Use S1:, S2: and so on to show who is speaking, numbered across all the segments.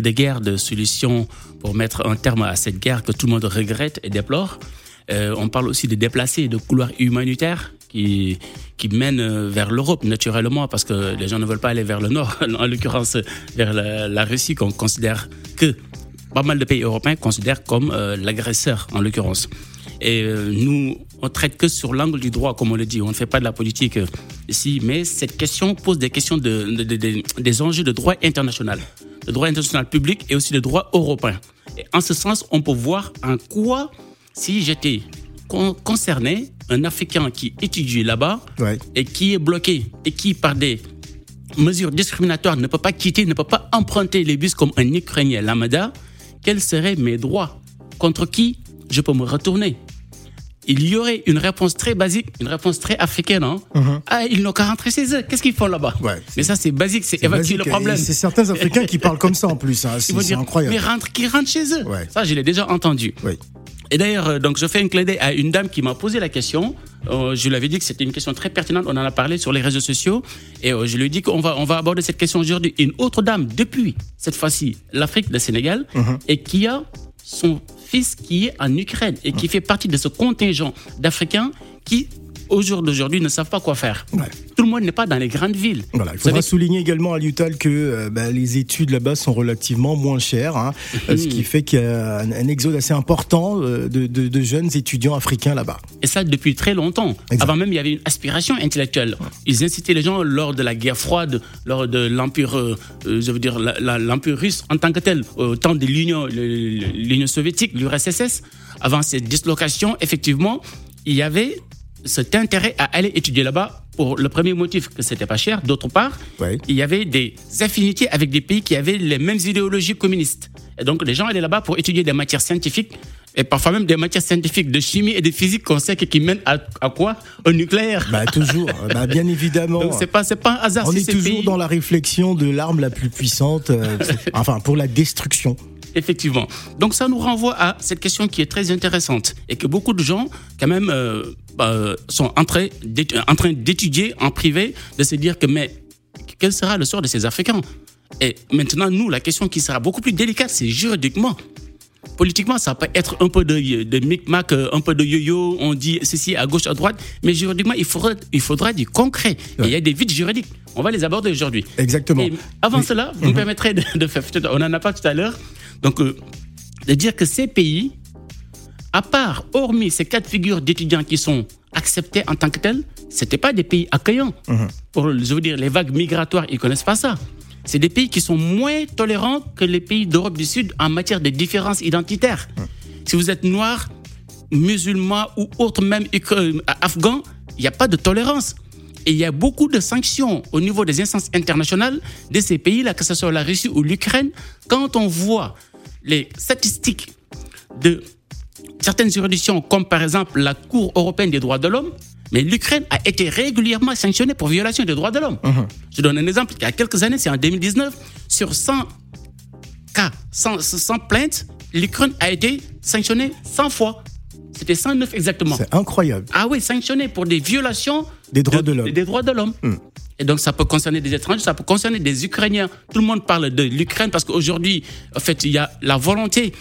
S1: des guerres de solutions pour mettre un terme à cette guerre que tout le monde regrette et déplore. Euh, on parle aussi de déplacer de couloirs humanitaires qui, qui mènent vers l'Europe naturellement parce que les gens ne veulent pas aller vers le nord, en l'occurrence vers la, Russie qu'on considère que pas mal de pays européens considèrent comme euh, l'agresseur en l'occurrence. Et euh, nous, on traite que sur l'angle du droit, comme on le dit. On ne fait pas de la politique ici, mais cette question pose des questions de, des enjeux de droit international le droit international public et aussi le droit européen. Et en ce sens, on peut voir en quoi, si j'étais concerné, un Africain qui étudie là-bas et qui est bloqué et qui, par des mesures discriminatoires, ne peut pas quitter, ne peut pas emprunter les bus comme un Ukrainien lambda, quels seraient mes droits? Contre qui je peux me retourner? Il y aurait une réponse très basique, une réponse très africaine. Hein. Uh-huh. Ah, ils n'ont qu'à rentrer chez eux. Qu'est-ce qu'ils font là-bas? Mais ça, c'est basique, c'est évacuer le problème.
S2: C'est certains Africains qui parlent comme ça en plus. Hein. C'est incroyable.
S1: Mais rentre, qui rentrent chez eux? Ça, je l'ai déjà entendu. Et d'ailleurs, euh, donc je fais un clin d'œil à une dame qui m'a posé la question. Euh, je lui avais dit que c'était une question très pertinente. On en a parlé sur les réseaux sociaux. Et euh, je lui ai dit qu'on va, on va aborder cette question aujourd'hui. Une autre dame, depuis cette fois-ci, l'Afrique, le Sénégal, uh-huh. et qui a son fils qui est en Ukraine et qui fait partie de ce contingent d'Africains qui au jour d'aujourd'hui ne savent pas quoi faire. Tout le monde n'est pas dans les grandes villes.
S2: Voilà, il faudra souligner également à l'Utal que euh, bah, les études là-bas sont relativement moins chères, hein, mhm. ce qui fait qu'il y a un, exode assez important euh, de, jeunes étudiants africains là-bas.
S1: Et ça depuis très longtemps. Avant même, il y avait une aspiration intellectuelle. Ils incitaient les gens lors de la guerre froide, lors de l'empire, euh, je veux dire l'empire russe en tant que tel, au temps de l'Union, l'Union soviétique, l'URSS. Avant cette dislocation, effectivement, il y avait cet intérêt à aller étudier là-bas pour le premier motif que c'était pas cher. D'autre part, il y avait des affinités avec des pays qui avaient les mêmes idéologies communistes. Et donc les gens allaient là-bas pour étudier des matières scientifiques et parfois même des matières scientifiques de chimie et de physique qu'on sait qui mènent à, quoi? Au nucléaire.
S2: Bah toujours, bah, bien évidemment.
S1: Donc c'est pas c'est pas un hasard.
S2: On est toujours dans la réflexion de l'arme la plus puissante, euh, enfin pour la destruction.
S1: Effectivement. Donc ça nous renvoie à cette question qui est très intéressante et que beaucoup de gens, quand même, euh, bah, sont en train d'étudier en privé, de se dire que mais quel sera le sort de ces Africains? Et maintenant, nous, la question qui sera beaucoup plus délicate, c'est juridiquement. Politiquement, ça peut être un peu de, de micmac, euh, un peu de yo-yo, on dit ceci à gauche, à droite, mais juridiquement, il faudra, il faudra du concret. il y a des vides juridiques. On va les aborder aujourd'hui.
S2: Exactement.
S1: avant cela, vous me mhm. permettrez de, faire, on en a pas tout à l'heure, donc euh, de dire que ces pays, à part, hormis ces quatre figures d'étudiants qui sont acceptés en tant que tels, c'était pas des pays accueillants. Mhm. Pour, je veux dire, les vagues migratoires, ils connaissent pas ça. C'est des pays qui sont moins tolérants que les pays d'Europe du Sud en matière de différences identitaires. Mhm. Si vous êtes noir, musulman ou autre même euh, afghan, il n'y a pas de tolérance. Et il y a beaucoup de sanctions au niveau des instances internationales de ces pays-là, que ce soit la Russie ou l'Ukraine. Quand on voit les statistiques de certaines juridictions, comme par exemple la Cour européenne des droits de l'homme, mais l'Ukraine a été régulièrement sanctionnée pour violation des droits de l'homme. Uh-huh. Je donne un exemple. Il y a quelques années, c'est en 2019, sur 100 cas, 100, 100 plaintes, l'Ukraine a été sanctionnée 100 fois. C'était 109 exactement.
S2: C'est incroyable.
S1: Ah oui, sanctionné pour des violations
S2: des droits de, l'homme.
S1: Des droits de l'homme. Hmm. Et donc, ça peut concerner des étrangers, ça peut concerner des Ukrainiens. Tout le monde parle de l'Ukraine parce qu'aujourd'hui, en fait, il y a la volonté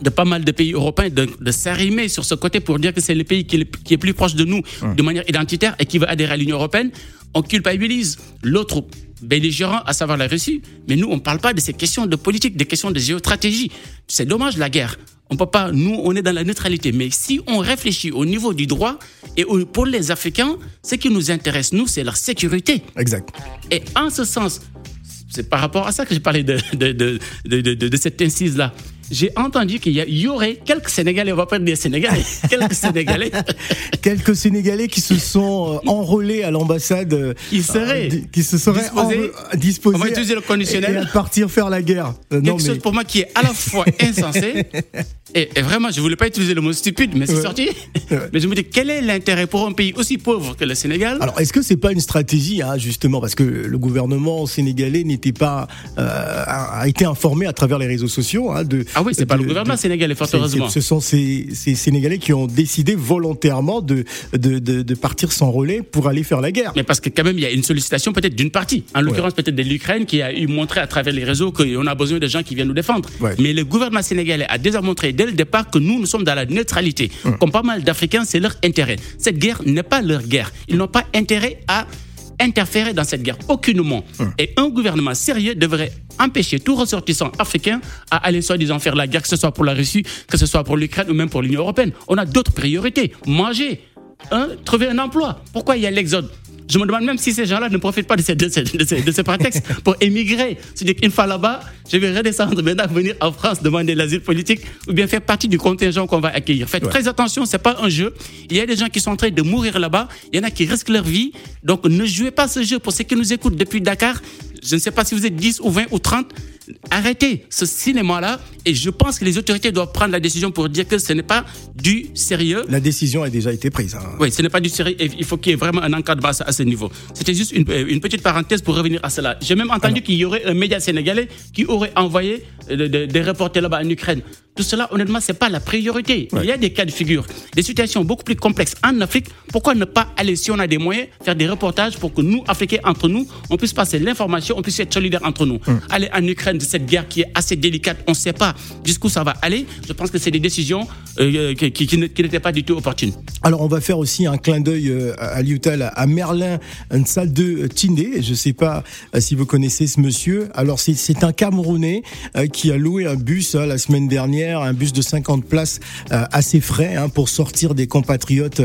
S1: de pas mal de pays européens de, de s'arrimer sur ce côté pour dire que c'est le pays qui est, plus proche de nous de manière identitaire et qui va adhérer à l'Union européenne. On culpabilise l'autre belligérant, à savoir la Russie. Mais nous, on ne parle pas de ces questions de politique, des questions de géostratégie. C'est dommage la guerre. On peut pas, nous, on est dans la neutralité. Mais si on réfléchit au niveau du droit, et pour les Africains, ce qui nous intéresse, nous, c'est leur sécurité.
S2: Exact.
S1: Et en ce sens, c'est par rapport à ça que j'ai parlé de, de, de, de cette incise-là j'ai entendu qu'il y, aurait quelques Sénégalais, on va pas dire Sénégalais, quelques Sénégalais.
S2: quelques Sénégalais qui se sont euh, enrôlés à l'ambassade. Euh,
S1: qui seraient.
S2: qui se seraient disposés,
S1: disposés on va utiliser le conditionnel.
S2: Et à partir faire la guerre.
S1: Euh, Quelque chose pour moi qui est à la fois insensé Et, vraiment, je voulais pas utiliser le mot stupide, mais c'est sorti. mais je me dis, quel est l'intérêt pour un pays aussi pauvre que le Sénégal?
S2: Alors, est-ce que c'est pas une stratégie, hein, justement, parce que le gouvernement sénégalais n'était pas euh, a été informé à travers les réseaux sociaux hein, de
S1: Ah oui, c'est pas le gouvernement sénégalais, fort heureusement.
S2: Ce sont ces, ces, Sénégalais qui ont décidé volontairement de, de, de, de partir sans relais pour aller faire la guerre.
S1: Mais parce que quand même, il y a une sollicitation peut-être d'une partie, en l'occurrence peut-être de l'Ukraine, qui a eu montré à travers les réseaux qu'on a besoin de gens qui viennent nous défendre. Mais le gouvernement sénégalais a déjà montré dès le départ que nous, nous sommes dans la neutralité. Hum. Comme pas mal d'Africains, c'est leur intérêt. Cette guerre n'est pas leur guerre. Ils n'ont pas intérêt à interférer dans cette guerre, aucunement. Hum. Et un gouvernement sérieux devrait empêcher tout ressortissant africain à aller soi-disant faire la guerre, que ce soit pour la Russie, que ce soit pour l'Ukraine ou même pour l'Union européenne. On a d'autres priorités. Manger, hein, trouver un emploi. Pourquoi il y a l'exode? Je me demande même si ces gens-là ne profitent pas de ces, de ces, de ces, prétextes pour émigrer. C'est-à-dire qu'une fois là-bas, je vais redescendre maintenant, venir en France demander l'asile politique ou bien faire partie du contingent qu'on va accueillir. Faites très attention, c'est pas un jeu. Il y a des gens qui sont en train de mourir là-bas. Il y en a qui risquent leur vie. Donc ne jouez pas ce jeu. Pour ceux qui nous écoutent depuis Dakar, je ne sais pas si vous êtes 10 ou 20 ou 30 arrêtez ce cinéma-là et je pense que les autorités doivent prendre la décision pour dire que ce n'est pas du sérieux.
S2: La décision a déjà été prise. Hein.
S1: Oui, ce n'est pas du sérieux. Il faut qu'il y ait vraiment un encadrement à ce niveau. C'était juste une, une, petite parenthèse pour revenir à cela. J'ai même entendu qu'il y aurait un média sénégalais qui aurait envoyé euh, des reporters là-bas en Ukraine. Tout cela, honnêtement, c'est pas la priorité. Il y a des cas de figure, des situations beaucoup plus complexes en Afrique. Pourquoi ne pas aller, si on a des moyens, faire des reportages pour que nous, Africains, entre nous, on puisse passer l'information, on puisse être solidaires entre nous. Hum. Aller en Ukraine de cette guerre qui est assez délicate, on ne sait pas jusqu'où ça va aller. Je pense que c'est des décisions euh, qui, n'étaient pas du tout opportunes.
S2: Alors, on va faire aussi un clin d'œil euh, à Liutal, à Merlin une salle de Tindé. Je ne sais pas euh, si vous connaissez ce monsieur. Alors, c'est un Camerounais qui a loué un bus la semaine dernière un bus de 50 places assez frais hein, pour sortir des compatriotes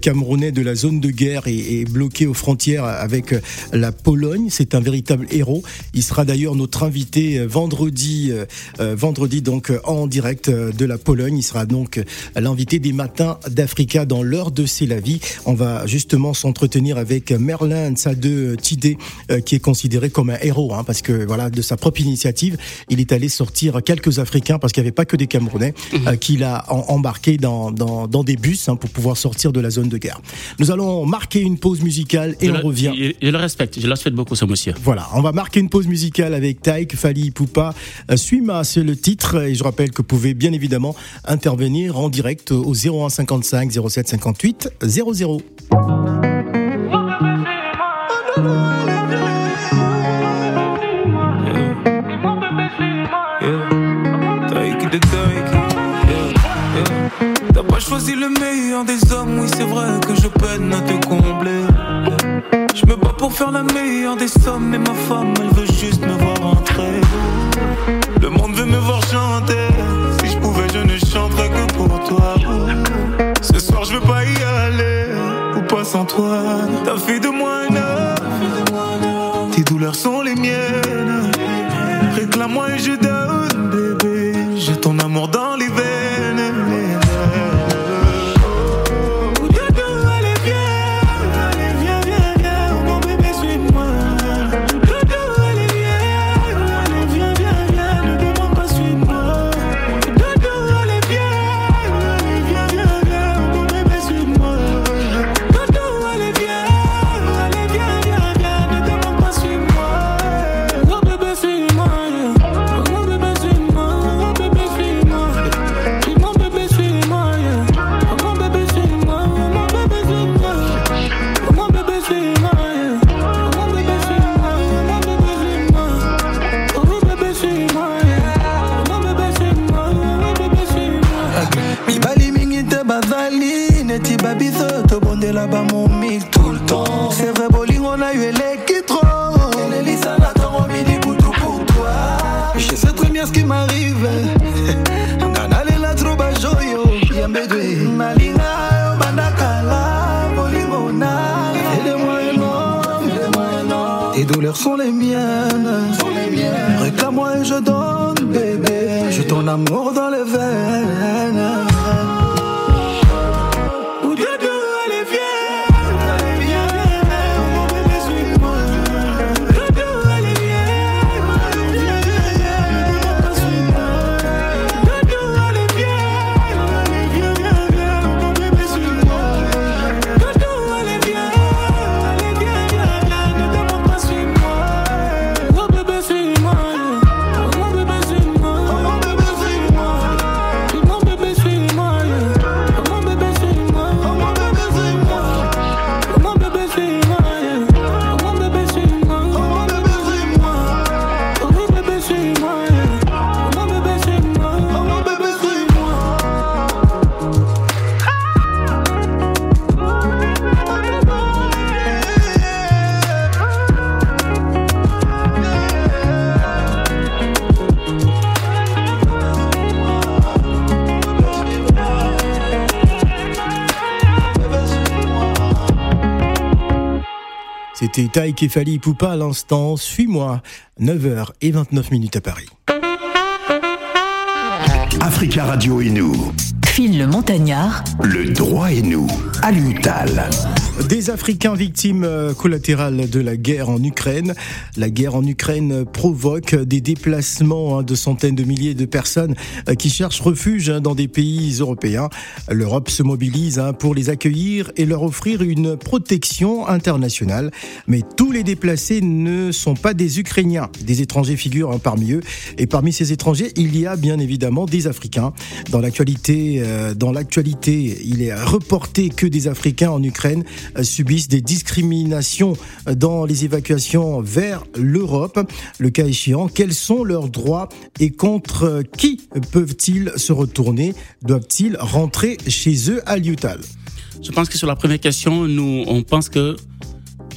S2: camerounais de la zone de guerre et, bloqués aux frontières avec la Pologne. C'est un véritable héros. Il sera d'ailleurs notre invité vendredi, vendredi donc en direct de la Pologne. Il sera donc l'invité des matins d'Africa dans l'heure de C'est la vie. On va justement s'entretenir avec Merlin Nsade Tidé, qui est considéré comme un héros, hein, parce que voilà, de sa propre initiative, il est allé sortir quelques Africains parce qu'il n'y avait pas que des Camerounais mhm. euh, qu'il a embarqué dans, dans, des bus hein, pour pouvoir sortir de la zone de guerre. Nous allons marquer une pause musicale et on revient.
S1: Je, le respecte, je le respecte beaucoup ce monsieur.
S2: Voilà, on va marquer une pause musicale avec Taïk, Fali, Poupa. Euh, Suis-moi, c'est le titre et je rappelle que vous pouvez bien évidemment intervenir en direct au 01 55 07 58 00.
S3: choisi le meilleur des hommes, oui c'est vrai que je peine à te combler. Je me bats pour faire la meilleure des sommes, mais ma femme elle veut juste me voir rentrer. Le monde veut me voir chanter, si je pouvais je ne chanterais que pour toi. Ce soir je veux pas y aller, ou pas sans toi. T'as fait eu électro
S4: Et Lisa Nathan ont mis des boutons pour toi. Je sais très bien ce qui m'arrive. Nganale la troba joyo. Yambedwe Malinga yo bandakala Polimona Aide-moi
S3: un homme Tes douleurs sont les miennes. Réclame-moi et je donne bébé. J'ai ton amour dans les veines.
S2: C'était Taï Kefali Poupa à l'instant. Suis-moi. 9h et 29 minutes à Paris.
S5: Africa Radio et nous.
S6: Phil le Montagnard.
S5: Le droit et nous. À l'UTAL.
S2: Des Africains victimes euh, collatérales de la guerre en Ukraine. La guerre en Ukraine provoque des déplacements hein, de centaines de milliers de personnes euh, qui cherchent refuge hein, dans des pays européens. L'Europe se mobilise hein, pour les accueillir et leur offrir une protection internationale. Mais tous les déplacés ne sont pas des Ukrainiens. Des étrangers figurent parmi eux. Et parmi ces étrangers, il y a bien évidemment des Africains. Dans l'actualité, euh, dans l'actualité, il est reporté que des Africains en Ukraine subissent des discriminations dans les évacuations vers l'Europe. Le cas échéant, quels sont leurs droits et contre qui peuvent-ils se retourner? Doivent-ils rentrer chez eux à Liutal
S1: Je pense que sur la première question, nous, on pense que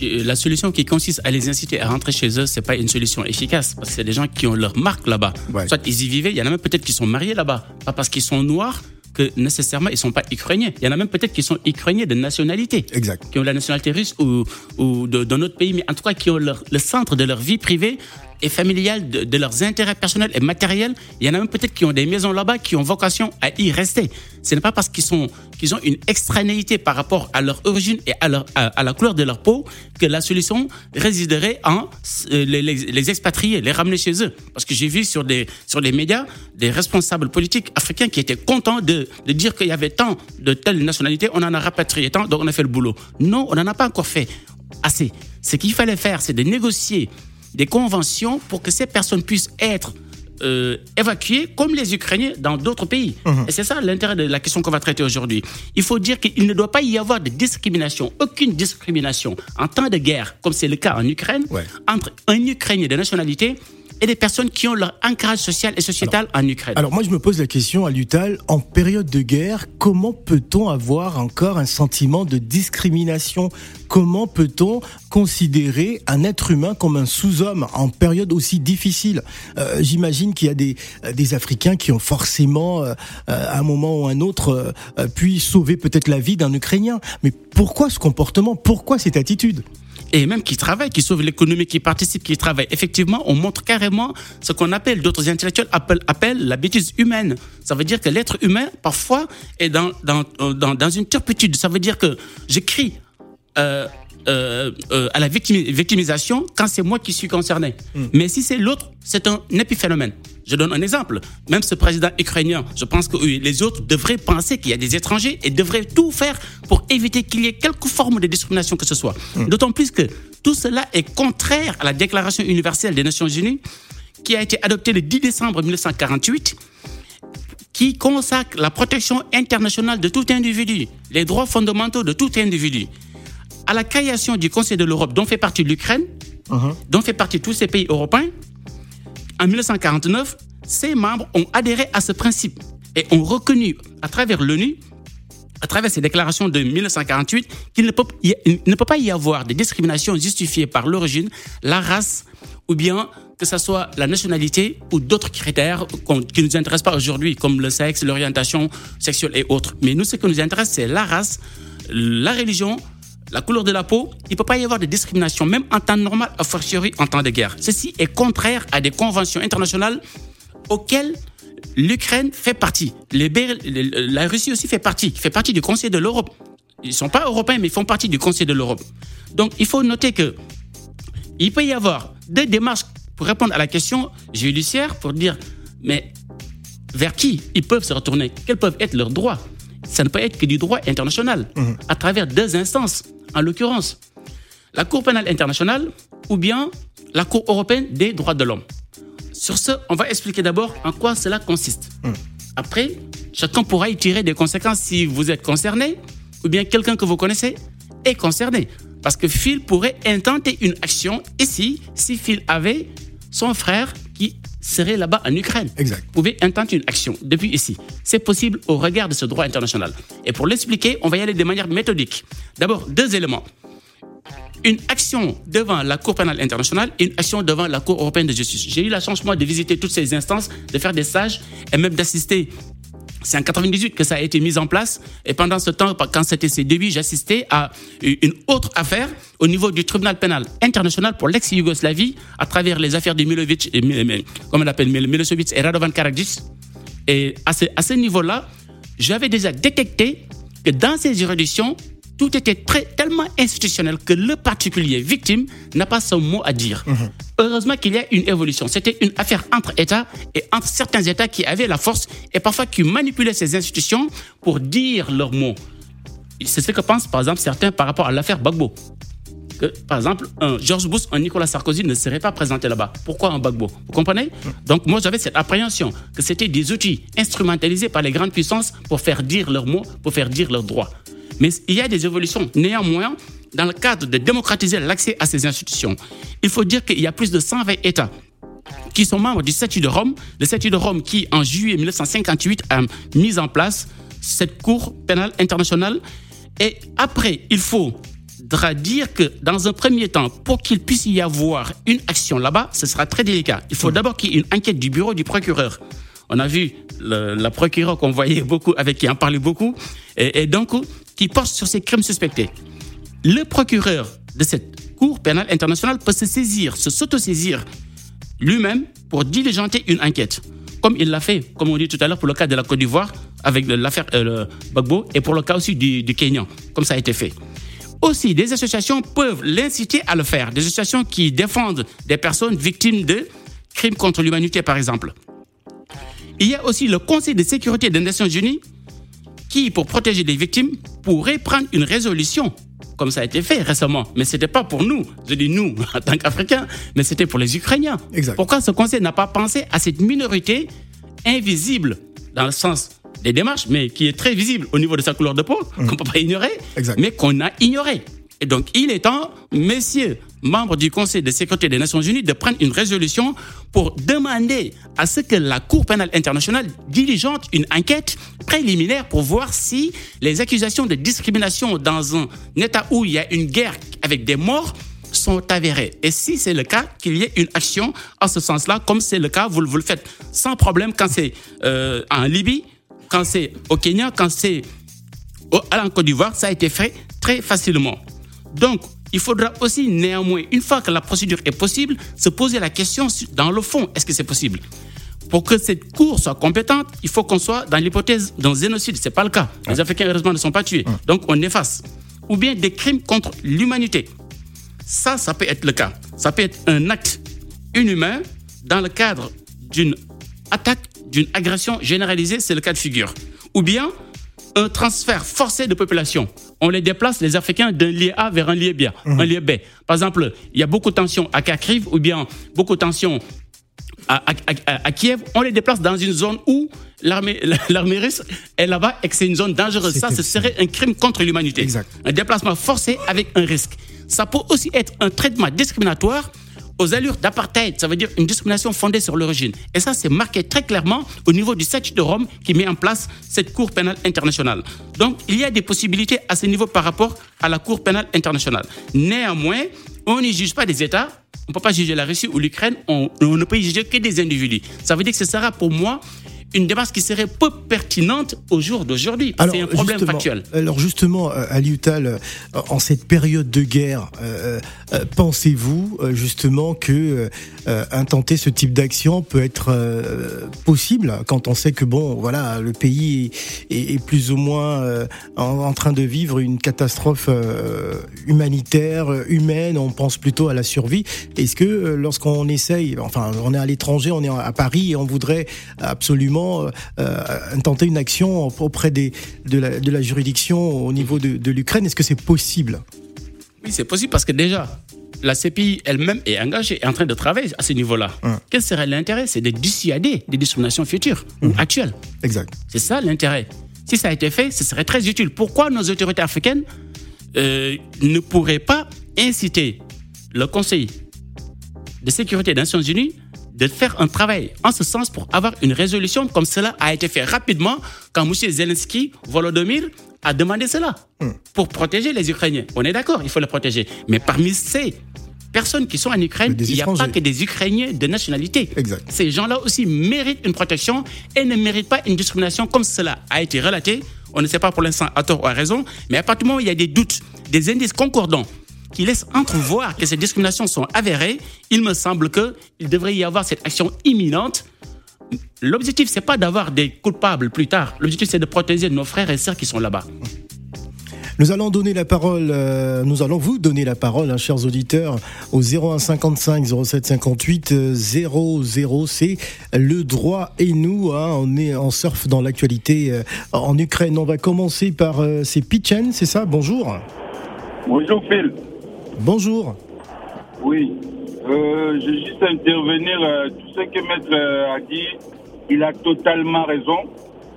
S1: euh, la solution qui consiste à les inciter à rentrer chez eux, c'est pas une solution efficace parce que c'est des gens qui ont leur marque là-bas.
S2: Ouais.
S1: Soit ils y vivaient, il y en a même peut-être qui sont mariés là-bas, pas parce qu'ils sont noirs que nécessairement ils sont pas ukrainiens. Il y en a même peut-être qui sont ukrainiens de nationalité,
S2: Exact.
S1: qui ont la nationalité russe ou, ou de- d'un autre pays, mais en tout cas qui ont leur- le centre de leur vie privée et familiale, de, de leurs intérêts personnels et matériels. Il y en a même peut-être qui ont des maisons là-bas, qui ont vocation à y rester. Ce n'est pas parce qu'ils sont qu'ils ont une extranéité par rapport à leur origine et à, leur, à, la couleur de leur peau que la solution résiderait en euh, les, les, les expatrier, les ramener chez eux. Parce que j'ai vu sur des sur les médias des responsables politiques africains qui étaient contents de, de dire qu'il y avait tant de telles nationalités, on en a rapatrié tant, donc on a fait le boulot. Non, on n'en a pas encore fait assez. Ce qu'il fallait faire, c'est de négocier des conventions pour que ces personnes puissent être euh, évacuées comme les Ukrainiens dans d'autres pays. Et c'est ça l'intérêt de la question qu'on va traiter aujourd'hui. Il faut dire qu'il ne doit pas y avoir de discrimination, aucune discrimination en temps de guerre, comme c'est le cas en Ukraine,
S2: Ouais.
S1: entre un Ukrainien de nationalité et des personnes qui ont leur ancrage social et sociétal en Ukraine.
S2: Alors moi je me pose la question à Lutal, en période de guerre, comment peut-on avoir encore un sentiment de discrimination? Comment peut-on considérer un être humain comme un sous-homme en période aussi difficile? Euh, J'imagine qu'il y a des, euh, des Africains qui ont forcément, euh, à un moment ou un autre, euh, pu sauver peut-être la vie d'un Ukrainien. Mais pourquoi ce comportement? Pourquoi cette attitude?
S1: Et même qui travaillent, qui sauvent l'économie, qui participent, qui travaillent. Effectivement, on montre carrément ce qu'on appelle, d'autres intellectuels appellent, appellent la bêtise humaine. Ça veut dire que l'être humain, parfois, est dans, dans, euh, dans, dans une turpitude. Ça veut dire que j'écris euh, euh, euh, à la victimi- victimisation quand c'est moi qui suis concerné. Mais si c'est l'autre, c'est un épiphénomène. Je donne un exemple. Même ce président ukrainien, je pense que oui, les autres devraient penser qu'il y a des étrangers et devraient tout faire pour éviter qu'il y ait quelque forme de discrimination que ce soit. D'autant plus que tout cela est contraire à la Déclaration universelle des Nations Unies qui a été adoptée le 10 décembre 1948 qui consacre la protection internationale de tout individu, les droits fondamentaux de tout individu. À la création du Conseil de l'Europe, dont fait partie l'Ukraine, dont fait partie tous ces pays européens, en 1949, ces membres ont adhéré à ce principe et ont reconnu à travers l'ONU, à travers ces déclarations de 1948, qu'il ne peut, ne peut pas y avoir de discrimination justifiée par l'origine, la race ou bien que ce soit la nationalité ou d'autres critères qui ne nous intéressent pas aujourd'hui, comme le sexe, l'orientation sexuelle et autres. Mais nous, ce qui nous intéresse, c'est la race, la religion, la couleur de la peau. Il ne peut pas y avoir de discrimination, même en temps normal, a fortiori en temps de guerre. Ceci est contraire à des conventions internationales auxquelles l'Ukraine fait partie. La Russie aussi fait partie, fait partie du Conseil de l'Europe. Ils ne sont pas européens, mais ils font partie du Conseil de l'Europe. Donc, il faut noter que il peut y avoir des démarches pour répondre à la question judiciaire pour dire, mais vers qui ils peuvent se retourner? Quels peuvent être leurs droits? Ça ne peut être que du droit international, à travers deux instances, en l'occurrence la Cour pénale internationale ou bien la Cour européenne des droits de l'homme. Sur ce, on va expliquer d'abord en quoi cela consiste. Après, chacun pourra y tirer des conséquences si vous êtes concerné ou bien quelqu'un que vous connaissez est concerné. Parce que Phil pourrait intenter une action ici si Phil avait son frère qui serait là-bas en Ukraine.
S2: Exact.
S1: Vous pouvez intenter une action depuis ici. C'est possible au regard de ce droit international. Et pour l'expliquer, on va y aller de manière méthodique. D'abord, deux éléments une action devant la Cour pénale internationale et une action devant la Cour européenne de justice. J'ai eu la chance, moi, de visiter toutes ces instances, de faire des stages et même d'assister C'est en 98 que ça a été mis en place. Et pendant ce temps, quand c'était ses débuts, j'assistais à une autre affaire au niveau du tribunal pénal international pour l'ex-Yougoslavie à travers les affaires de Milovic, et, comment on appelle, Milosevic et Radovan Karadzic. Et à ce niveau-là, j'avais déjà détecté que dans ces juridictions, tout était très, tellement institutionnel que le particulier victime n'a pas son mot à dire. Mhm. Heureusement qu'il y a une évolution. C'était une affaire entre États et entre certains États qui avaient la force et parfois qui manipulaient ces institutions pour dire leurs mots. C'est ce que pensent par exemple certains par rapport à l'affaire Bagbo. Que, par exemple, un George Bush, un Nicolas Sarkozy ne serait pas présenté là-bas. Pourquoi un Bagbo Vous comprenez? Mhm. Donc moi j'avais cette appréhension que c'était des outils instrumentalisés par les grandes puissances pour faire dire leurs mots, pour faire dire leurs droits. Mais il y a des évolutions. Néanmoins, dans le cadre de démocratiser l'accès à ces institutions, il faut dire qu'il y a plus de 120 États qui sont membres du statut de Rome, le statut de Rome qui, en juillet 1958, a mis en place cette Cour pénale internationale. Et après, il faudra dire que dans un premier temps, pour qu'il puisse y avoir une action là-bas, ce sera très délicat. Il faut mmh. d'abord qu'il y ait une enquête du bureau du procureur. On a vu la procureure qu'on voyait beaucoup, avec qui en parlait beaucoup, et, et donc qui porte sur ces crimes suspectés. Le procureur de cette Cour pénale internationale peut se saisir, se s'autosaisir lui-même pour diligenter une enquête, comme il l'a fait, comme on dit tout à l'heure, pour le cas de la Côte d'Ivoire avec l'affaire euh, Bagbo et pour le cas aussi du, du comme ça a été fait. Aussi, des associations peuvent l'inciter à le faire, des associations qui défendent des personnes victimes de crimes contre l'humanité, par exemple. Il y a aussi le Conseil de sécurité des Nations Unies qui, pour protéger les victimes, pourrait prendre une résolution, comme ça a été fait récemment. Mais ce n'était pas pour nous, je dis nous en tant qu'Africains, mais c'était pour les Ukrainiens. Pourquoi ce Conseil n'a pas pensé à cette minorité invisible dans le sens des démarches, mais qui est très visible au niveau de sa couleur de peau, mmh. qu'on ne peut pas ignorer, mais qu'on a ignoré. Et donc, il est temps, messieurs, membres du Conseil de sécurité des Nations Unies, de prendre une résolution pour demander à ce que la Cour pénale internationale diligente une enquête préliminaire pour voir si les accusations de discrimination dans un État où il y a une guerre avec des morts sont avérées. Et si c'est le cas, qu'il y ait une action en ce sens-là, comme c'est le cas, vous, le faites sans problème quand c'est euh, en Libye, quand c'est au Kenya, quand c'est en Côte d'Ivoire, ça a été fait très facilement. Donc, il faudra aussi néanmoins, une fois que la procédure est possible, se poser la question dans le fond, est-ce que c'est possible? Pour que cette cour soit compétente, il faut qu'on soit dans l'hypothèse d'un génocide. Ce n'est pas le cas. Les Africains, heureusement, ne sont pas tués. Donc, on efface. Ou bien des crimes contre l'humanité. Ça, ça peut être le cas. Ça peut être un acte inhumain dans le cadre d'une attaque, d'une agression généralisée, c'est le cas de figure. Ou bien un transfert forcé de population. On les déplace, les Africains, d'un lieu A vers un lieu B. Un lieu B. Par exemple, il y a beaucoup de tensions à Kakriv ou bien beaucoup de tensions à, Kiev. On les déplace dans une zone où l'armée russe est là-bas et que c'est une zone dangereuse. Ça, ce serait un crime contre l'humanité. Un déplacement forcé avec un risque. Ça peut aussi être un traitement discriminatoire aux allures d'apartheid, ça veut dire une discrimination fondée sur l'origine. Et ça, c'est marqué très clairement au niveau du statut de Rome qui met en place cette Cour pénale internationale. Donc, il y a des possibilités à ce niveau par rapport à la Cour pénale internationale. Néanmoins, on n'y juge pas des États, on ne peut pas juger la Russie ou l'Ukraine, on, on, ne peut y juger que des individus. Ça veut dire que ce sera pour moi une démarche qui serait peu pertinente au jour d'aujourd'hui. C'est un problème factuel.
S2: Alors justement, euh, Ali Utal, euh, en cette période de guerre, euh, pensez-vous justement que intenter ce type d'action peut être possible quand on sait que bon, voilà, le pays est, plus ou moins en, train de vivre une catastrophe humanitaire, humaine. On pense plutôt à la survie. Est-ce que lorsqu'on essaye, enfin, on est à l'étranger, on est à Paris et on voudrait absolument euh, euh, tenter une action auprès des, de, la, juridiction au niveau de, l'Ukraine. Est-ce que c'est possible?
S1: Oui, c'est possible parce que déjà, la CPI elle-même est engagée, est en train de travailler à ce niveau-là. Hum. Quel serait l'intérêt? C'est de dissuader des discriminations futures ou hum. actuelles.
S2: Exact.
S1: C'est ça l'intérêt. Si ça a été fait, ce serait très utile. Pourquoi nos autorités africaines euh, ne pourraient pas inciter le Conseil de sécurité des Nations Unies de faire un travail en ce sens pour avoir une résolution comme cela a été fait rapidement quand M. Zelensky, Volodymyr, a demandé cela hmm. pour protéger les Ukrainiens. On est d'accord, il faut les protéger. Mais parmi ces personnes qui sont en Ukraine, il n'y a pas que des Ukrainiens de nationalité.
S2: Exact.
S1: Ces gens-là aussi méritent une protection et ne méritent pas une discrimination comme cela a été relaté. On ne sait pas pour l'instant à tort ou à raison, mais à partir du moment où il y a des doutes, des indices concordants qui laissent entrevoir que ces discriminations sont avérées, il me semble qu'il devrait y avoir cette action imminente. L'objectif, c'est pas d'avoir des coupables plus tard. L'objectif, c'est de protéger nos frères et sœurs qui sont là-bas.
S2: Nous allons donner la parole, euh, nous allons vous donner la parole, hein, chers auditeurs, au 01 55 07 58 euh, 00. C'est le droit et nous. hein, on est en surf dans l'actualité euh, en Ukraine. On va commencer par euh, c'est Pichen, c'est ça? Bonjour.
S7: Bonjour Phil.
S2: Bonjour.
S7: Oui. Euh, je vais juste intervenir. euh, tout ce que Maître euh, a dit, il a totalement raison.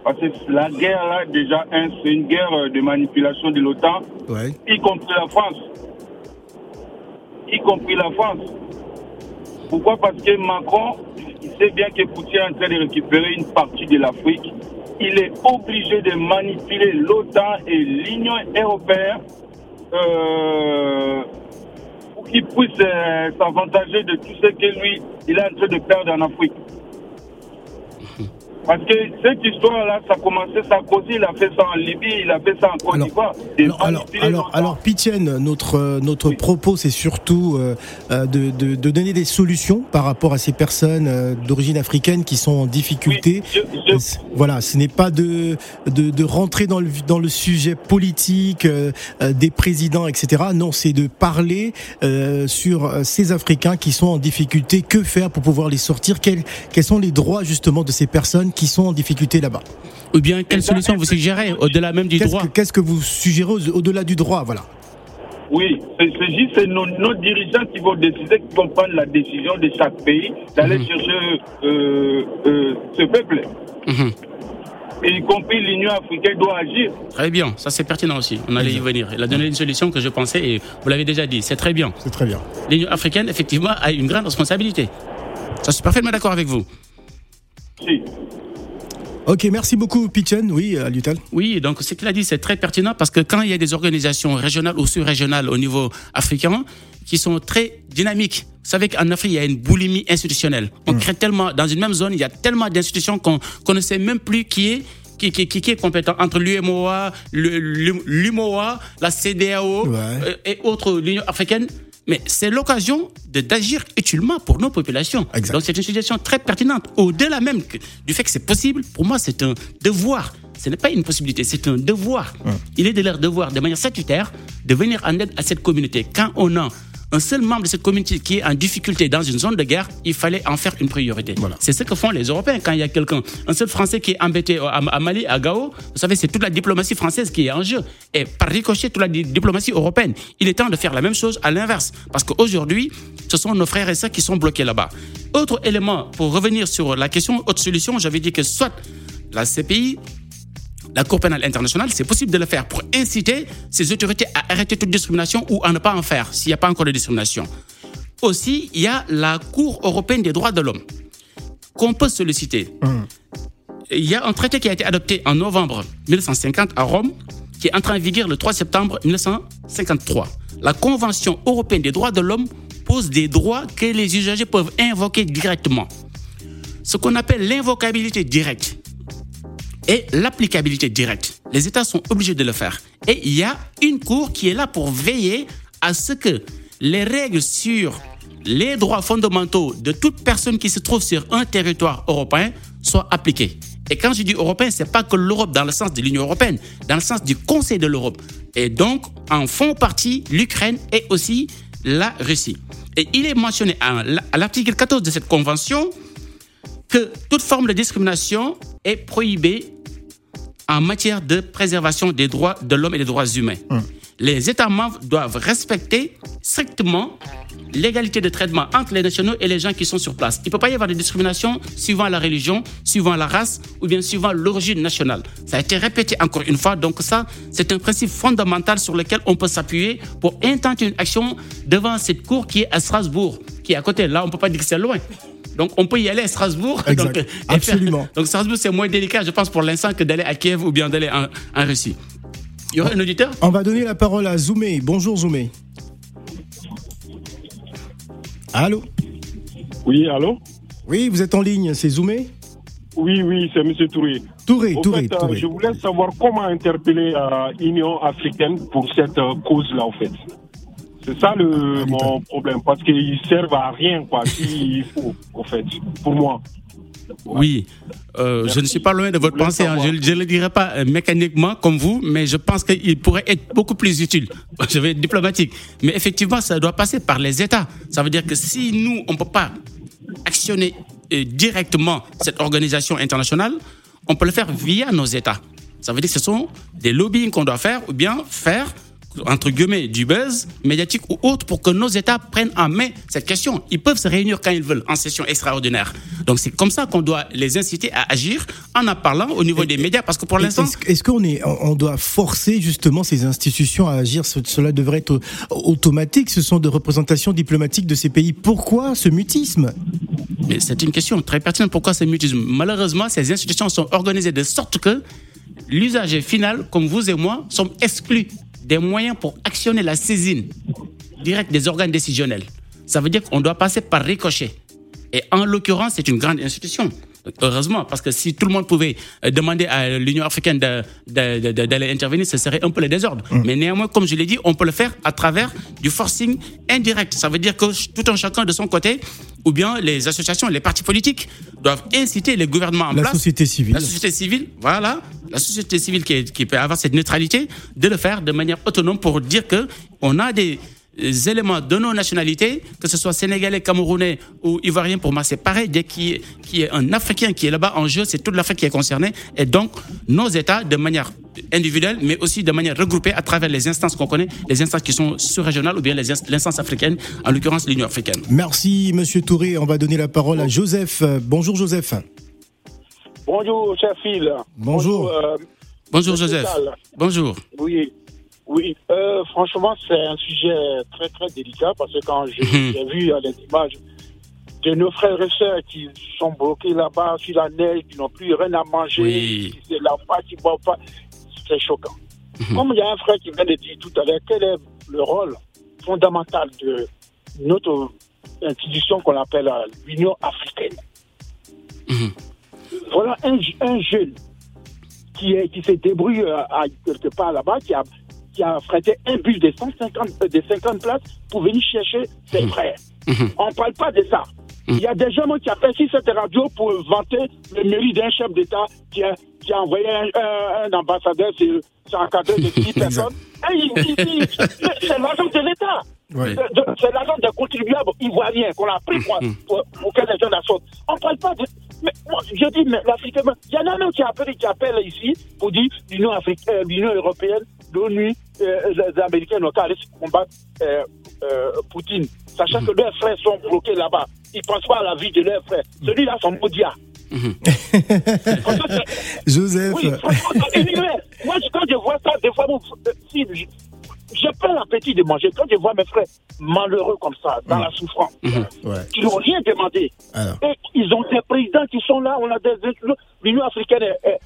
S7: Parce que la guerre, là, déjà, un, c'est une guerre de manipulation de l'OTAN,
S2: Ouais.
S7: y compris la France. Y compris la France. Pourquoi? Parce que Macron, il sait bien que Poutine est en train de récupérer une partie de l'Afrique. Il est obligé de manipuler l'OTAN et l'Union européenne euh, qu'il puisse euh, s'avantager de tout ce que lui, il est en train de perdre en Afrique. Parce que cette histoire-là, ça a commencé Sarkozy, il a fait ça en Libye, il a fait ça en Côte
S2: Alors,
S7: d'Ivoire.
S2: Alors, alors, alors, alors, Pichen, notre, euh, notre propos, c'est surtout euh, euh, de, de, de donner des solutions par rapport à ces personnes euh, d'origine africaine qui sont en difficulté.
S7: Oui, je- je-
S2: c- Voilà, ce n'est pas de, de, de rentrer dans le, dans le sujet politique euh, des présidents, etc. Non, c'est de parler euh, sur ces Africains qui sont en difficulté. Que faire pour pouvoir les sortir? Quels, quels sont les droits justement de ces personnes qui sont en difficulté là-bas
S1: Ou bien, quelle solution vous suggérez au-delà même du droit
S2: que, qu'est-ce que vous suggérez au- au-delà du droit Voilà.
S7: Oui, c'est juste nos, nos dirigeants qui vont décider, qui vont prendre la décision de chaque pays d'aller
S1: Mhm.
S7: chercher euh, euh, ce peuple.
S1: Mhm.
S7: Et y compris l'Union africaine doit agir.
S1: Très bien, ça c'est pertinent aussi. On allait y venir. Il a donné une solution que je pensais et vous l'avez déjà dit. C'est très bien.
S2: C'est très bien.
S1: L'Union africaine, effectivement, a une grande responsabilité. Ça, je suis parfaitement d'accord avec vous.
S7: Si.
S2: Ok, merci beaucoup, Pichen. Oui, à Lutal.
S1: Oui, donc ce qu'il a dit, c'est très pertinent parce que quand il y a des organisations régionales ou sous-régionales au niveau africain qui sont très dynamiques, vous savez qu'en Afrique, il y a une boulimie institutionnelle. On crée tellement, dans une même zone, il y a tellement d'institutions qu'on qu'on ne sait même plus qui est. Qui, qui, qui, est compétent entre l'UMOA, l'UMOA, la CDAO
S2: Ouais.
S1: euh, et autres, l'Union africaine. Mais c'est l'occasion de- d'agir utilement pour nos populations.
S2: Exact.
S1: Donc c'est une suggestion très pertinente. Au-delà même que- du fait que c'est possible, pour moi c'est un devoir. Ce n'est pas une possibilité, c'est un devoir. Il est de leur devoir, de manière statutaire, de venir en aide à cette communauté. Quand on a un seul membre de cette communauté qui est en difficulté dans une zone de guerre, il fallait en faire une priorité.
S2: Voilà.
S1: C'est ce que font les Européens quand il y a quelqu'un, un seul Français qui est embêté à, Mali, à Gao. Vous savez, c'est toute la diplomatie française qui est en jeu. Et par ricochet, toute la di- diplomatie européenne. Il est temps de faire la même chose à l'inverse. Parce qu'aujourd'hui, ce sont nos frères et sœurs qui sont bloqués là-bas. Autre élément, pour revenir sur la question, autre solution, j'avais dit que soit la CPI la Cour pénale internationale, c'est possible de le faire pour inciter ces autorités à arrêter toute discrimination ou à ne pas en faire s'il n'y a pas encore de discrimination. Aussi, il y a la Cour européenne des droits de l'homme qu'on peut solliciter. Il y a un traité qui a été adopté en novembre 1950 à Rome, qui est entré en vigueur le 3 septembre 1953. La Convention européenne des droits de l'homme pose des droits que les usagers peuvent invoquer directement. Ce qu'on appelle l'invocabilité directe et l'applicabilité directe. Les États sont obligés de le faire. Et il y a une cour qui est là pour veiller à ce que les règles sur les droits fondamentaux de toute personne qui se trouve sur un territoire européen soient appliquées. Et quand je dis européen, c'est pas que l'Europe dans le sens de l'Union européenne, dans le sens du Conseil de l'Europe. Et donc, en font partie l'Ukraine et aussi la Russie. Et il est mentionné à à l'article 14 de cette convention que toute forme de discrimination est prohibée en matière de préservation des droits de l'homme et des droits humains. Les États membres doivent respecter strictement l'égalité de traitement entre les nationaux et les gens qui sont sur place. Il ne peut pas y avoir de discrimination suivant la religion, suivant la race ou bien suivant l'origine nationale. Ça a été répété encore une fois. Donc ça, c'est un principe fondamental sur lequel on peut s'appuyer pour intenter une action devant cette cour qui est à Strasbourg, qui est à côté. Là, on ne peut pas dire que c'est loin. Donc on peut y aller à Strasbourg.
S2: Exact.
S1: Donc, faire-
S2: Absolument.
S1: donc Strasbourg, c'est moins délicat, je pense, pour l'instant que d'aller à Kiev ou bien d'aller en, en Russie. Il y aura un auditeur?
S2: On va donner la parole à Zoumé. Bonjour Zoumé. Allô?
S8: Oui, allô?
S2: Oui, vous êtes en ligne, c'est Zoomé
S8: Oui, oui, c'est M. Touré.
S2: Touré,
S8: Au
S2: Touré,
S8: fait, euh,
S2: Touré.
S8: je voulais savoir comment interpeller l'Union africaine pour cette euh, cause-là, en fait. C'est ça le, mon problème, parce qu'ils servent à rien, quoi, s'il faut, en fait, pour moi.
S1: Oui, euh, je ne suis pas loin de votre pensée. hein. Je ne le dirai pas euh, mécaniquement comme vous, mais je pense qu'il pourrait être beaucoup plus utile. Je vais être diplomatique. Mais effectivement, ça doit passer par les États. Ça veut dire que si nous, on ne peut pas actionner euh, directement cette organisation internationale, on peut le faire via nos États. Ça veut dire que ce sont des lobbying qu'on doit faire ou bien faire entre guillemets, du buzz médiatique ou autre pour que nos États prennent en main cette question. Ils peuvent se réunir quand ils veulent en session extraordinaire. Donc c'est comme ça qu'on doit les inciter à agir en en parlant au niveau des médias parce que pour l'instant,
S2: Est-ce qu'on est, on doit forcer justement ces institutions à agir? Ce- Cela devrait être au- automatique. Ce sont des représentations diplomatiques de ces pays. Pourquoi ce mutisme?
S1: C'est une question très pertinente. Pourquoi ce mutisme? Malheureusement, ces institutions sont organisées de sorte que l'usager final, comme vous et moi, sommes exclus des moyens pour actionner la saisine directe des organes décisionnels. Ça veut dire qu'on doit passer par ricochet. Et en l'occurrence, c'est une grande institution. Heureusement, parce que si tout le monde pouvait euh, demander à l'Union africaine d'aller intervenir, ce serait un peu le désordre. Mais néanmoins, comme je l'ai dit, on peut le faire à travers du forcing indirect. Ça veut dire que tout un chacun de son côté, ou bien les associations, les partis politiques, doivent inciter les gouvernements en
S2: La
S1: place.
S2: société civile.
S1: La société civile, voilà. La société civile qui, est- qui peut avoir cette neutralité, de le faire de manière autonome pour dire que on a des éléments de nos nationalités, que ce soit sénégalais, camerounais ou ivoirien, pour moi c'est pareil. Dès qu'il y, ait un Africain qui est là-bas en jeu, c'est toute l'Afrique qui est concernée. Et donc, nos États, de manière individuelle, mais aussi de manière regroupée à travers les instances qu'on connaît, les instances qui sont sous-régionales ou bien les inst- l'instance africaine, en l'occurrence l'Union africaine.
S2: Merci, Monsieur Touré. On va donner la parole à Joseph. Bonjour, Joseph.
S9: Bonjour, cher Phil.
S2: Bonjour.
S9: euh,
S1: Bonjour Joseph.
S9: Tal.
S1: Bonjour.
S9: oui, oui. Euh, franchement, c'est un sujet très très délicat parce que quand j'ai
S1: Mhm.
S9: vu les images de nos frères et sœurs qui sont bloqués là-bas sur la neige, qui n'ont plus rien à manger,
S1: Oui.
S9: qui se lavent pas, qui ne boivent pas, c'est choquant. Comme il y a un frère qui vient de dire tout à l'heure, quel est le rôle fondamental de notre institution qu'on appelle euh, l'Union africaine?
S1: Mhm.
S9: Voilà un, un jeune qui, est, qui se débrouille euh, à, quelque part là-bas, qui a, qui a frété un bus de 150, euh, de 50 places pour venir chercher ses frères.
S1: Mhm.
S9: On ne parle pas de ça. Il y a des gens qui appellent sur cette radio pour vanter le mérite d'un chef d'État qui a, qui a envoyé un, ambassadeur sur, sur un cadre de 10 personnes. Et il- il- il- c'est l'argent de l'État. C'est l'argent des contribuables ivoiriens qu'on a pris pour, pour, pour que les gens la sautent. On ne parle pas de. Mais moi, je dis, mais l'Africain, il y en a même qui appellent, qui appellent ici pour dire l'Union l'Union européenne, l'ONU, euh, les Américains n'ont qu'à aller combattre euh, euh, Poutine, sachant que leurs frères sont bloqués là-bas. Ils ne pensent pas à la vie de leurs frères. Celui-là, son. Franchement, c'est-
S2: Joseph.
S9: oui. Moi, quand je vois ça, des fois, si, je- j'ai pas l'appétit de manger. Quand je vois mes frères malheureux comme ça, dans la souffrance,
S2: Ouais.
S9: qui n'ont rien demandé,
S2: Alors.
S9: et ils ont des présidents qui sont là, on a des. L'Union africaine est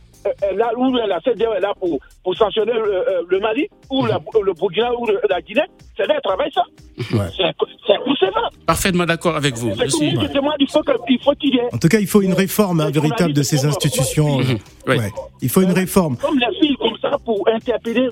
S9: là, ou la CDE est là pour, pour sanctionner le, euh, le Mali, ou la- le Burkina, ou le- la Guinée. C'est leur travail, ça.
S2: Ouais.
S9: C'est c'est conséquent.
S1: Parfaitement d'accord avec vous.
S9: C'est
S1: Je
S9: tout
S1: suis-
S9: demande, il faut que- il faut qu'il y ait
S2: En tout cas, il faut une réforme hein,
S9: Ouais,
S2: véritable de ces institutions.
S1: Ouais.
S2: Ouais. Il faut une réforme.
S9: comme les filles comme ça pour interpeller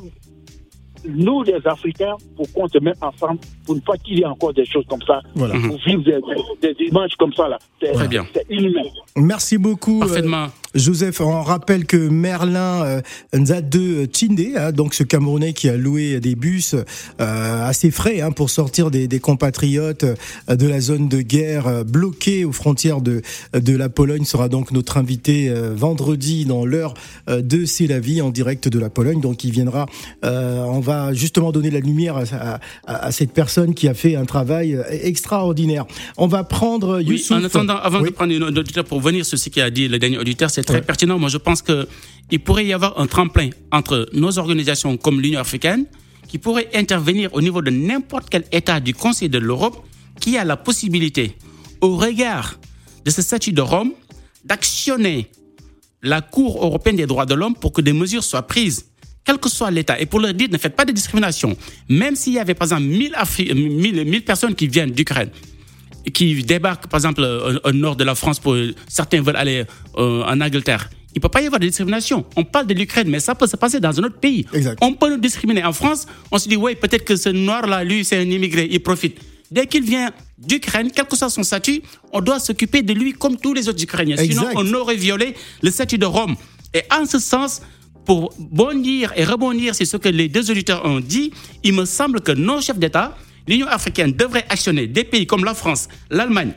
S9: nous les Africains pour qu'on se mette ensemble pour ne pas qu'il y ait encore des choses comme ça
S2: Voilà.
S9: pour vivre des, des- des images comme ça là c'est
S1: Très bien.
S9: c'est inhumain
S2: Merci beaucoup. euh,
S1: Parfaitement.
S2: Joseph, on rappelle que Merlin euh, Nzade Chinde, hein, donc ce Camerounais qui a loué des bus euh, assez frais hein, pour sortir des, des compatriotes euh, de la zone de guerre euh, bloquée aux frontières de, de la Pologne, sera donc notre invité euh, vendredi dans l'heure euh, de C'est la vie en direct de la Pologne. Donc il viendra, euh, on va justement donner la lumière à, à- à cette personne qui a fait un travail euh, extraordinaire. On va prendre
S1: Oui,
S2: Youssouf.
S1: en attendant, avant
S2: Oui.
S1: de prendre une auditeur pour venir sur ce qu'a dit le dernier auditeur, c'est très
S2: Ouais.
S1: pertinent. Moi, je pense que il pourrait y avoir un tremplin entre nos organisations comme l'Union africaine, qui pourrait intervenir au niveau de n'importe quel État du Conseil de l'Europe, qui a la possibilité, au regard de ce statut de Rome, d'actionner la Cour européenne des droits de l'homme pour que des mesures soient prises, quel que soit l'État. Et pour leur dire, ne faites pas de discrimination. Même s'il y avait, par exemple, 1000, Afri- 1000 1000 personnes qui viennent d'Ukraine, qui débarque, par exemple, au, au nord de la France, pour certains veulent aller euh, en Angleterre. Il peut pas y avoir de discrimination. On parle de l'Ukraine, mais ça peut se passer dans un autre pays.
S2: Exact.
S1: On peut nous discriminer. En France, on se dit, ouais, peut-être que ce noir-là, lui, c'est un immigré, il profite. Dès qu'il vient d'Ukraine, quel que soit son statut, on doit s'occuper de lui comme tous les autres Ukrainiens. Sinon, on aurait violé le statut de Rome. Et en ce sens, pour bondir et rebondir sur ce que les deux auditeurs ont dit, il me semble que nos chefs d'État, l'Union africaine devrait actionner des pays comme la France, l'Allemagne,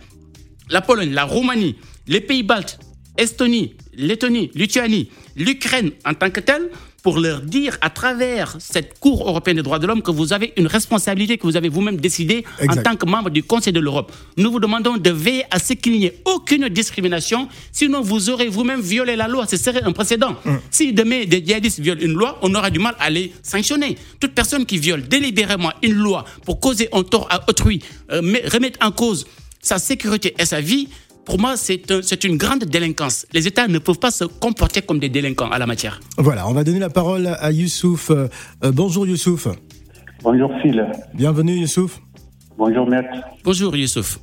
S1: la Pologne, la Roumanie, les pays baltes, Estonie, Lettonie, Lituanie, l'Ukraine en tant que telle, pour leur dire à travers cette Cour européenne des droits de l'homme que vous avez une responsabilité que vous avez vous-même décidé en tant que membre du Conseil de l'Europe. Nous vous demandons de veiller à ce qu'il n'y ait aucune discrimination, sinon vous aurez vous-même violé la loi. Ce serait un précédent. Si demain des djihadistes violent une loi, on aura du mal à les sanctionner. Toute personne qui viole délibérément une loi pour causer un tort à autrui, euh, met- remettre en cause sa sécurité et sa vie, pour moi, c'est un- c'est une grande délinquance. Les États ne peuvent pas se comporter comme des délinquants à la matière.
S2: Voilà, on va donner la parole à Youssouf. Euh, euh, bonjour Youssouf.
S10: Bonjour Phil.
S2: Bienvenue Youssouf.
S10: Bonjour Maître.
S1: Bonjour Youssouf.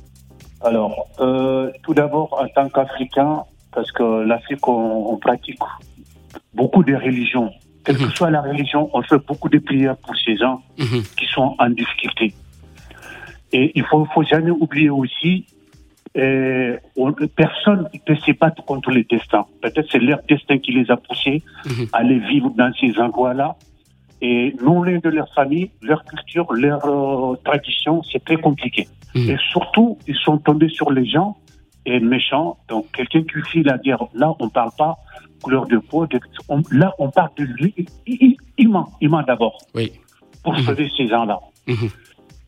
S10: Alors, euh, tout d'abord, en tant qu'Africain, parce que l'Afrique, on, on pratique beaucoup de religions. Quelle que soit la religion, on fait beaucoup de prières pour ces gens
S1: Mhm.
S10: qui sont en difficulté. Et il faut, faut jamais oublier aussi, euh, on- personne ne peut se battre contre le destin. Peut-être c'est leur destin qui les a poussés
S1: Mhm.
S10: à aller vivre dans ces endroits-là. Et non loin de leur famille, leur culture, leur euh, tradition, c'est très compliqué.
S1: Mhm.
S10: Et surtout, ils sont tombés sur les gens et méchants. Donc, quelqu'un qui fuit la guerre, là, on parle pas couleur de peau. de- on- là, on parle de lui- humain, humain d'abord,
S1: Oui.
S10: pour
S1: Mhm.
S10: sauver ces gens-là.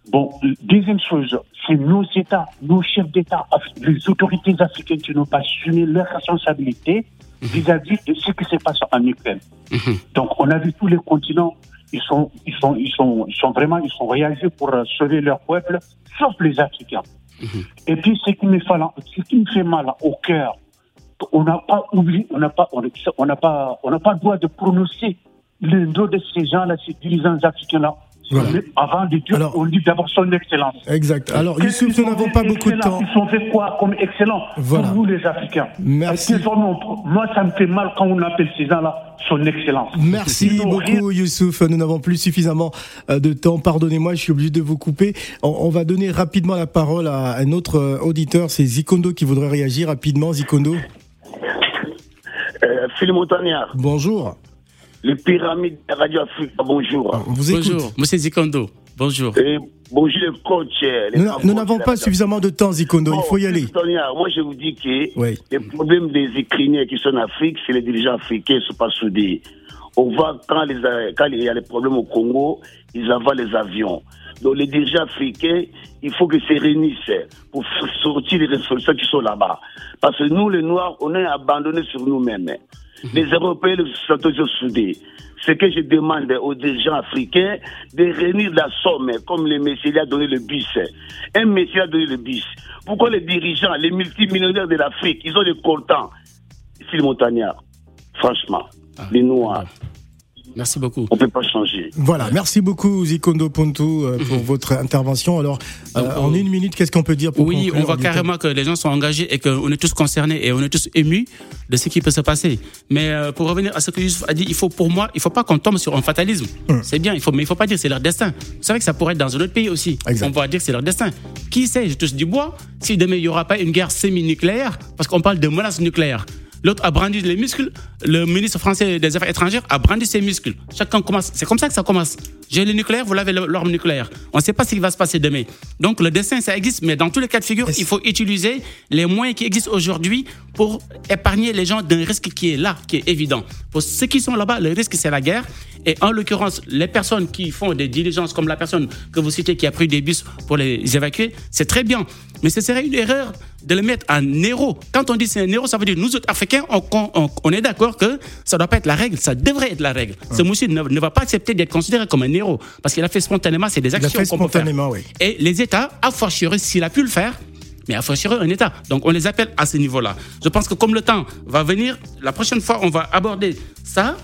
S1: Mhm.
S10: Bon, deuxième chose, c'est nos États, nos chefs d'État, les autorités africaines qui n'ont pas assumé leurs responsabilités vis-à-vis de ce qui se passe en Ukraine.
S1: Mhm.
S10: Donc, on a vu tous les continents, ils sont, ils sont, ils sont, ils sont vraiment, ils sont réagis pour euh, sauver leur peuple, sauf les Africains. Et puis, ce qui me fait, ce qui me fait mal au cœur, on n'a pas oublié, on n'a pas, on n'a pas, on n'a pas le droit de prononcer le nom de ces gens-là, ces dirigeants africains-là.
S2: Voilà.
S10: Avant de dire,
S2: Alors-
S10: on dit d'abord son excellence.
S2: Exact. Alors Youssouf, nous n'avons pas beaucoup de temps.
S10: Ils sont fait quoi comme excellent
S2: Voilà.
S10: pour vous les Africains
S2: Merci.
S10: Moi, ça me fait mal quand on appelle ces gens-là son excellence.
S2: Merci beaucoup Youssouf. Nous n'avons plus suffisamment euh, de temps. Pardonnez-moi, je suis obligé de vous couper. On, on va donner rapidement la parole à un autre euh, auditeur. C'est Zikondo qui voudrait réagir rapidement. Zikondo,
S9: Euh, Phil Montagnard,
S2: bonjour.
S9: Les pyramides de Radio Afrique, bonjour.
S2: On vous.
S1: Bonjour, Monsieur Zikondo. Bonjour.
S9: Et bonjour les coachs. les
S2: Nous, n'avons pas suffisamment de temps, Zikondo. Il faut y aller.
S9: Moi je vous dis que
S2: Oui.
S9: les problèmes des Ukrainiens qui sont en Afrique, c'est les dirigeants africains ne sont pas soudés. On voit quand, les, quand il y a des problèmes au Congo, ils envoient les avions. Donc les dirigeants africains, il faut qu'ils se réunissent pour sortir les résolutions qui sont là-bas. Parce que nous, les Noirs, on est abandonnés sur nous-mêmes. Les Européens les sont toujours soudés. Ce que je demande aux dirigeants africains, de réunir la somme, comme le messieurs a donné le bis. Un messieurs a donné le bis. Pourquoi les dirigeants, les multimillionnaires de l'Afrique, ils ont des contents? Phil Montagnard, franchement, les Noirs,
S1: Merci beaucoup.
S9: on ne peut pas changer.
S2: Voilà, merci beaucoup Zikondo Pontu euh, pour votre intervention. Alors, euh, en une minute, qu'est-ce qu'on peut dire pour
S1: Oui,
S2: conclure,
S1: on voit
S2: temps
S1: carrément que les gens sont engagés et qu'on est tous concernés et on est tous émus de ce qui peut se passer. Mais euh, pour revenir à ce que Youssouf a dit, il faut pour moi, il faut pas qu'on tombe sur un fatalisme.
S2: Hum.
S1: C'est bien, il faut, mais il faut pas dire que c'est leur destin. Vous savez que ça pourrait être dans un autre pays aussi.
S2: Exact.
S1: On va dire que c'est leur destin. Qui sait, je touche du bois, si demain il y aura pas une guerre semi-nucléaire, parce qu'on parle de menace nucléaire. L'autre a brandi les muscles. Le ministre français des Affaires étrangères a brandi ses muscles. Chacun commence. C'est comme ça que ça commence. J'ai le nucléaire, vous l'avez l'arme nucléaire. On ne sait pas ce qui va se passer demain. Donc le dessin, ça existe, mais dans tous les cas de figure, il faut utiliser les moyens qui existent aujourd'hui pour épargner les gens d'un risque qui est là, qui est évident. Pour ceux qui sont là-bas, le risque, c'est la guerre. Et en l'occurrence, les personnes qui font des diligences, comme la personne que vous citez qui a pris des bus pour les évacuer, c'est très bien. Mais ce serait une erreur de le mettre en héros. Quand on dit c'est un héros, ça veut dire nous autres Africains, on, on- on est d'accord que ça ne doit pas être la règle, ça devrait être la règle. Ce monsieur ne, ne va pas accepter d'être considéré comme un héros parce qu'il a fait spontanément, c'est des actions qu'on peut faire.
S2: oui.
S1: Et les États, a fortiori, s'il a pu le faire, mais a fortiori un État. Donc on les appelle à ce niveau-là. Je pense que comme le temps va venir, la prochaine fois, on va aborder ça.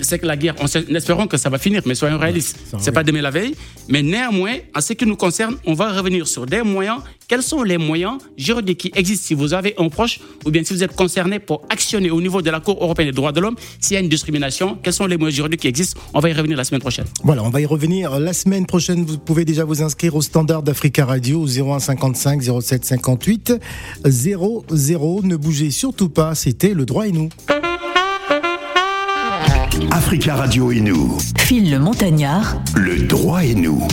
S1: C'est que la guerre, on sait- espérons que ça va finir, mais soyons réalistes.
S2: ça
S1: c'est pas demain la veille. Mais néanmoins, en ce qui nous concerne, on va revenir sur des moyens. Quels sont les moyens juridiques qui existent si vous avez un proche ou bien si vous êtes concerné pour actionner au niveau de la Cour européenne des droits de l'homme s'il y a une discrimination Quels sont les moyens juridiques qui existent? On va y revenir la semaine prochaine.
S2: Voilà, on va y revenir la semaine prochaine. Vous pouvez déjà vous inscrire au standard d'Africa Radio au 01 55 07 58 00. Ne bougez surtout pas, c'était le droit et nous.
S5: Africa Radio et nous,
S6: Phil le Montagnard.
S5: le droit et nous.